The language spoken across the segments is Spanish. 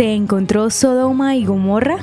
¿Se encontró Sodoma y Gomorra?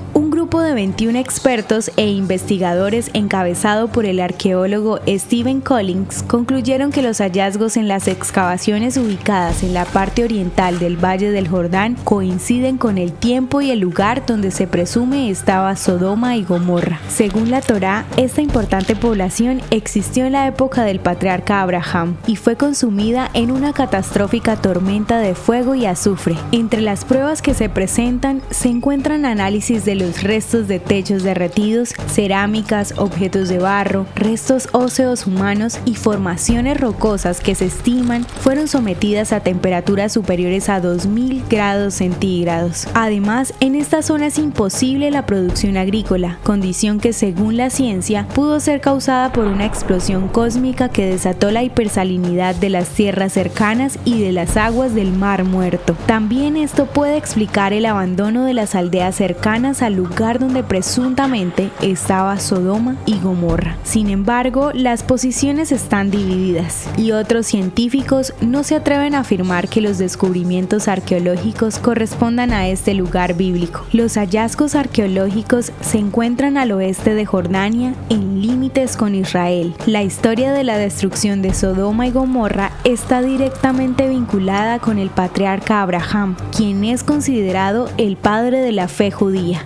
Grupo de 21 expertos e investigadores encabezado por el arqueólogo Stephen Collins concluyeron que los hallazgos en las excavaciones ubicadas en la parte oriental del Valle del Jordán coinciden con el tiempo y el lugar donde se presume estaba Sodoma y Gomorra. Según la Torá, esta importante población existió en la época del patriarca Abraham y fue consumida en una catastrófica tormenta de fuego y azufre. Entre las pruebas que se presentan se encuentran análisis de los restos de techos derretidos, cerámicas, objetos de barro, restos óseos humanos y formaciones rocosas que se estiman fueron sometidas a temperaturas superiores a 2000 grados centígrados. Además, en esta zona es imposible la producción agrícola, condición que según la ciencia pudo ser causada por una explosión cósmica que desató la hipersalinidad de las tierras cercanas y de las aguas del Mar Muerto. También esto puede explicar el abandono de las aldeas cercanas al lugar donde presuntamente estaba Sodoma y Gomorra. Sin embargo, las posiciones están divididas y otros científicos no se atreven a afirmar que los descubrimientos arqueológicos correspondan a este lugar bíblico. Los hallazgos arqueológicos se encuentran al oeste de Jordania, en límites con Israel. La historia de la destrucción de Sodoma y Gomorra está directamente vinculada con el patriarca Abraham, quien es considerado el padre de la fe judía.